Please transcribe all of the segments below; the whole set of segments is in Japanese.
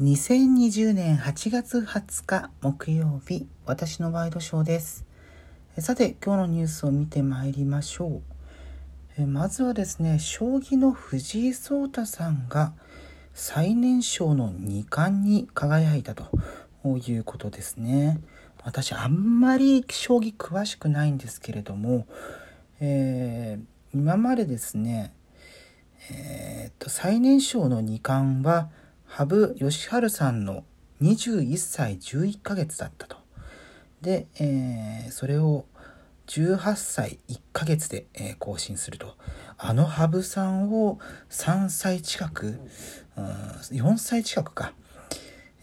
2020年8月20日木曜日私のワイドショーです。さて今日のニュースを見てまいりましょう。まずはですね将棋の藤井聡太さんが最年少の2冠に輝いたということですね。私あんまり将棋詳しくないんですけれども、えー、今までですねえー、っと最年少の2冠は羽生善治さんの21歳11ヶ月だったと。で、えー、それを18歳1ヶ月で、えー、更新すると。あの羽生さんを3歳近く、うん、4歳近くか、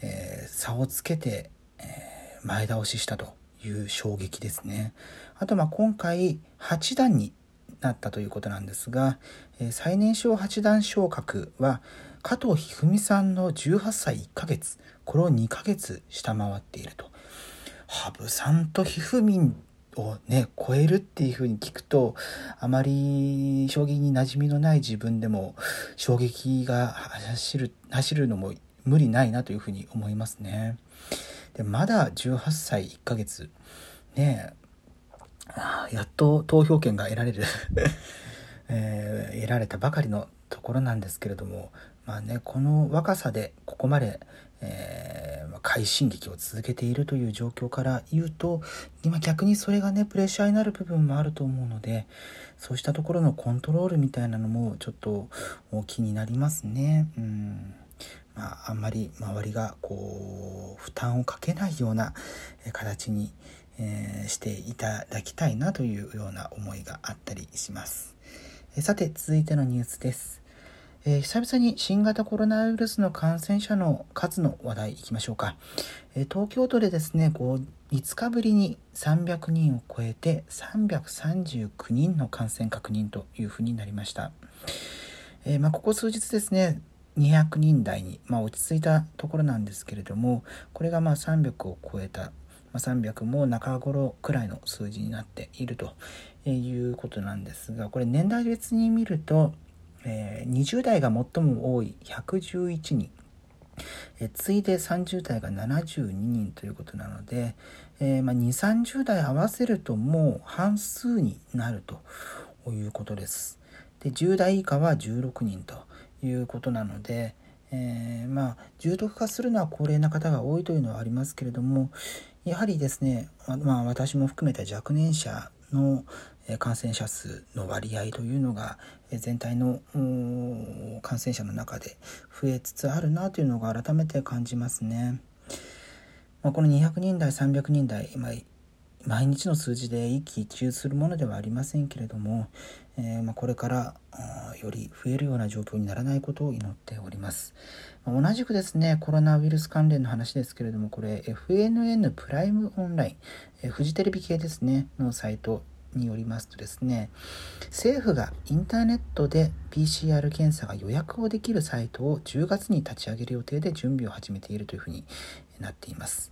えー、差をつけて、えー、前倒ししたという衝撃ですね。あと、今回8段になったということなんですが、え、最年少八段昇格は加藤一二三さんの18歳1ヶ月これを2ヶ月下回っていると羽生さんと一二三をね超えるっていうふうに聞くとあまり将棋に馴染みのない自分でも衝撃が走る走るのも無理ないなというふうに思いますね。でまだ18歳1ヶ月ねやっと投票権が得られる えー、得られたばかりのところなんですけれどもまあねこの若さでここまで、えー、快進撃を続けているという状況から言うと今逆にそれがねプレッシャーになる部分もあると思うのでそうしたところのコントロールみたいなのもちょっと気になりますね。うんまあ、あんまり周りがこう負担をかけないような形に、えー、していただきたいなというような思いがあったりします。さて続いてのニュースです。えー、久々に新型コロナウイルスの感染者の数の話題いきましょうか。えー、東京都でですね、こう5日ぶりに300人を超えて339人の感染確認というふうになりました。えー、まあ、ここ数日ですね、200人台に、まあ、落ち着いたところなんですけれども、これがまあ300を超えたま300も中頃くらいの数字になっているということなんですがこれ年代別に見ると、えー、20代が最も多い111人え次いで30代が72人ということなので、えー、まあ、2 3 0代合わせるともう半数になるということです。で10代以下は16人ということなので、えー、まあ重篤化するのは高齢な方が多いというのはありますけれどもやはりですね、まあ、私も含めた若年者の感染者数の割合というのが全体の感染者の中で増えつつあるなというのが改めて感じますね。まあ、この200人台300人台、まあ、毎日の数字で一喜一憂するものではありませんけれども、えー、まあ、これからより増えるような状況にならないことを祈っております。まあ、同じくですね、コロナウイルス関連の話ですけれども、これ FNN プライムオンライン、えー、フジテレビ系ですね、のサイトによりますとですね、政府がインターネットで PCR 検査が予約をできるサイトを10月に立ち上げる予定で準備を始めているというふうになっています。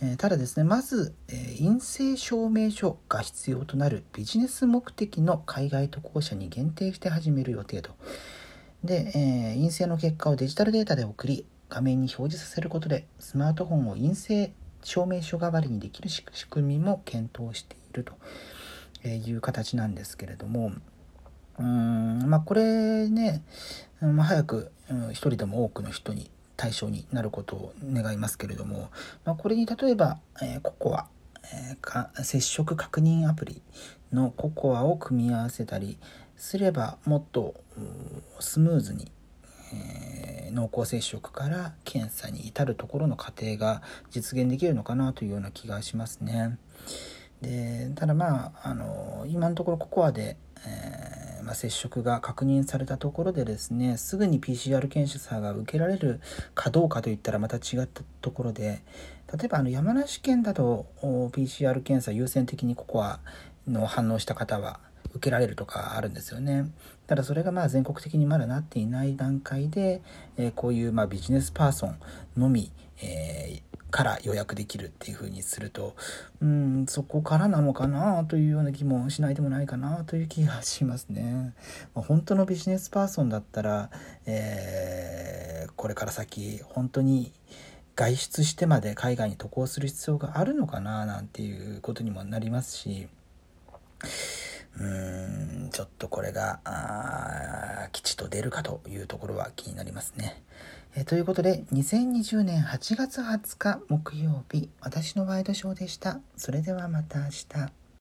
えただですね、まず、え陰性証明書が必要となるビジネス目的の海外渡航者に限定して始める予定と。で、え陰性の結果をデジタルデータで送り、画面に表示させることで、スマートフォンを陰性証明書代わりにできる仕組みも検討していると。えいう形なんですけれどもうんまあこれね、まあ、早く、うん、一人でも多くの人に対象になることを願いますけれども、まあ、これに例えば、えー、ココア、えー、か接触確認アプリのココアを組み合わせたりすればもっとスムーズに、えー、濃厚接触から検査に至るところの過程が実現できるのかなというような気がしますね。でただまああの今のところココアで、えー、まあ、接触が確認されたところでですねすぐに PCR 検査が受けられるかどうかといったらまた違ったところで例えばあの山梨県だと PCR 検査優先的にココアの反応した方は受けられるとかあるんですよね。ただそれがまあ全国的にまだなっていない段階で、えー、こういうまあビジネスパーソンのみ、えーから予約できるっていう風にすると、うん、そこからなのかなというような気もしないでもないかなという気がしますね。まあ、本当のビジネスパーソンだったら、えー、これから先本当に外出してまで海外に渡航する必要があるのかななんていうことにもなりますしうーんちょっとこれが吉と出るかというところは気になりますね。えということで2020年8月20日木曜日私のワイドショーでした。それではまた明日。